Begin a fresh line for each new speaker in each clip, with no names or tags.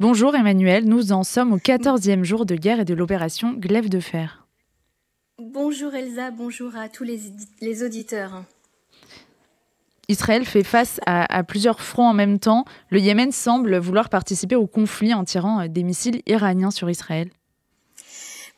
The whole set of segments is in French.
Bonjour Emmanuel, nous en sommes au 14e jour de guerre et de l'opération Glaive de fer.
Bonjour Elsa, bonjour à tous les, auditeurs.
Israël fait face à, plusieurs fronts en même temps. Le Yémen semble vouloir participer au conflit en tirant des missiles iraniens sur Israël.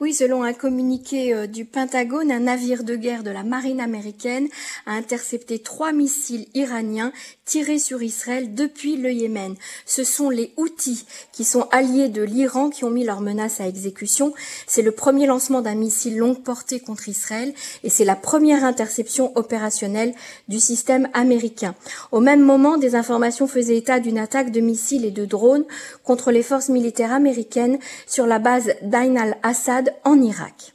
Oui, selon un communiqué euh, du Pentagone, un navire de guerre de la marine américaine a intercepté trois missiles iraniens tirés sur Israël depuis le Yémen. Ce sont les Houthis qui sont alliés de l'Iran qui ont mis leurs menaces à exécution. C'est le premier lancement d'un missile longue portée contre Israël et c'est la première interception opérationnelle du système américain. Au même moment, des informations faisaient état d'une attaque de missiles et de drones contre les forces militaires américaines sur la base d'Ain al-Assad en Irak.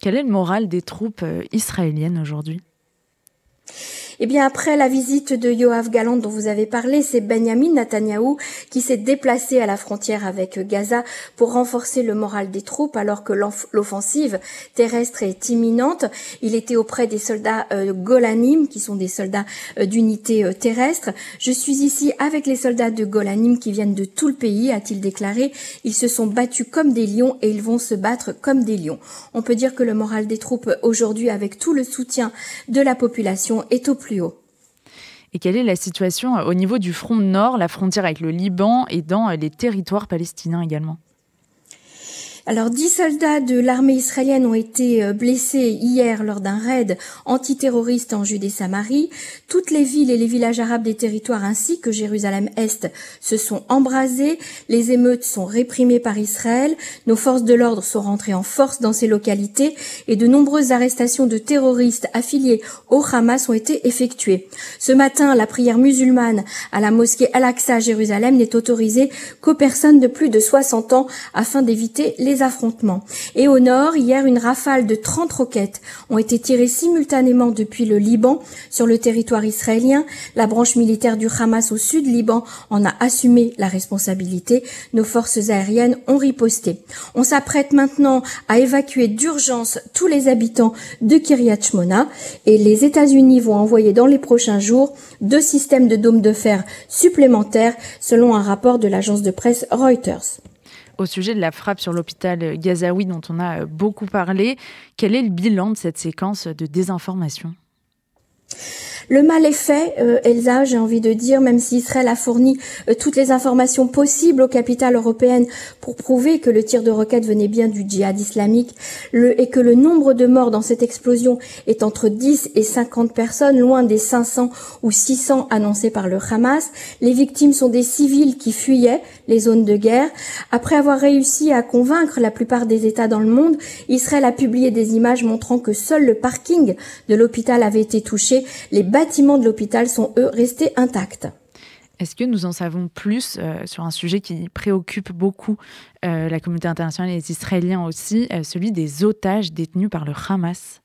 Quel est le moral des troupes euh, israéliennes aujourd'hui?
Eh bien, après la visite de Yoav Galant dont vous avez parlé, c'est Benjamin Netanyahou qui s'est déplacé à la frontière avec Gaza pour renforcer le moral des troupes alors que l'offensive terrestre est imminente. Il était auprès des soldats euh, Golanim, qui sont des soldats euh, d'unité euh, terrestre. Je suis ici avec les soldats de Golanim qui viennent de tout le pays, a-t-il déclaré. Ils se sont battus comme des lions et ils vont se battre comme des lions. On peut dire que le moral des troupes aujourd'hui, avec tout le soutien de la population, est au
et quelle est la situation euh, au niveau du front nord, la frontière avec le Liban et dans euh, les territoires palestiniens également?
Alors, dix soldats de l'armée israélienne ont été euh, blessés hier lors d'un raid antiterroriste en Judée-Samarie. Toutes les villes et les villages arabes des territoires ainsi que Jérusalem-Est se sont embrasés. Les émeutes sont réprimées par Israël. Nos forces de l'ordre sont rentrées en force dans ces localités et de nombreuses arrestations de terroristes affiliés au Hamas ont été effectuées. Ce matin, la prière musulmane à la mosquée Al-Aqsa à Jérusalem n'est autorisée qu'aux personnes de plus de 60 ans afin d'éviter les Et au nord, hier, une rafale de 30 roquettes ont été tirées simultanément depuis le Liban sur le territoire israélien. La branche militaire du Hamas au sud Liban en a assumé la responsabilité. Nos forces aériennes ont riposté. On s'apprête maintenant à évacuer d'urgence tous les habitants de Kiryat Shmona et les États-Unis vont envoyer dans les prochains jours deux systèmes de dômes de fer supplémentaires selon un rapport de l'agence de presse Reuters
au sujet de la frappe sur l'hôpital gazaoui dont on a beaucoup parlé. Quel est le bilan de cette séquence de désinformation?
Le mal est fait, euh, Elsa, j'ai envie de dire, même si Israël a fourni euh, toutes les informations possibles aux capitales européennes pour prouver que le tir de roquette venait bien du djihad islamique le, et que le nombre de morts dans cette explosion est entre 10 et 50 personnes, loin des 500 ou 600 annoncés par le Hamas. Les victimes sont des civils qui fuyaient les zones de guerre. Après avoir réussi à convaincre la plupart des États dans le monde, Israël a publié des images montrant que seul le parking de l'hôpital avait été touché. Bâtiments de l'hôpital sont, eux, restés intacts.
Est-ce que nous en savons plus euh, sur un sujet qui préoccupe beaucoup euh, la communauté internationale et les Israéliens aussi, euh, celui des otages détenus par le Hamas?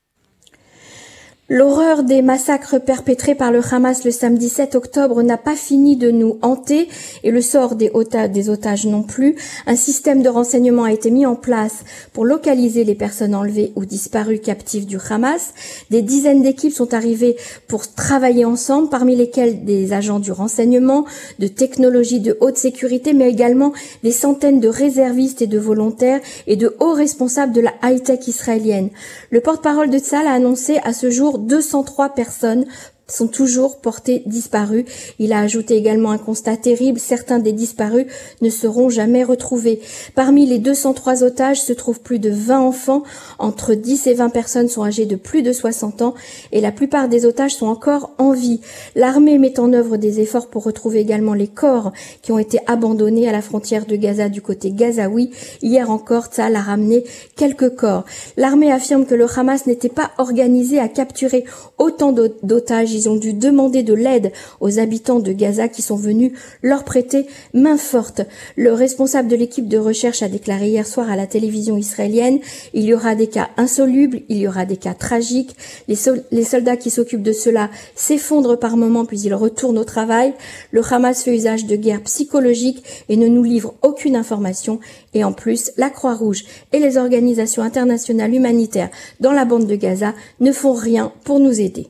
L'horreur des massacres perpétrés par le Hamas le samedi 7 octobre n'a pas fini de nous hanter et le sort des, otages non plus. Un système de renseignement a été mis en place pour localiser les personnes enlevées ou disparues captives du Hamas. Des dizaines d'équipes sont arrivées pour travailler ensemble, parmi lesquelles des agents du renseignement, de technologies de haute sécurité, mais également des centaines de réservistes et de volontaires et de hauts responsables de la high-tech israélienne. Le porte-parole de Tzal a annoncé à ce jour 203 personnes sont toujours portés disparus. Il a ajouté également un constat terrible, certains des disparus ne seront jamais retrouvés. Parmi les 203 otages se trouvent plus de 20 enfants, entre 10 et 20 personnes sont âgées de plus de 60 ans et la plupart des otages sont encore en vie. L'armée met en œuvre des efforts pour retrouver également les corps qui ont été abandonnés à la frontière de Gaza du côté gazaoui. Hier encore, Tzal a ramené quelques corps. L'armée affirme que le Hamas n'était pas organisé à capturer autant d'otages ils ont dû demander de l'aide aux habitants de Gaza qui sont venus leur prêter main forte. Le responsable de l'équipe de recherche a déclaré hier soir à la télévision israélienne, il y aura des cas insolubles, il y aura des cas tragiques, les, soldats qui s'occupent de cela s'effondrent par moments puis ils retournent au travail, le Hamas fait usage de guerre psychologique et ne nous livre aucune information et en plus la Croix-Rouge et les organisations internationales humanitaires dans la bande de Gaza ne font rien pour nous aider.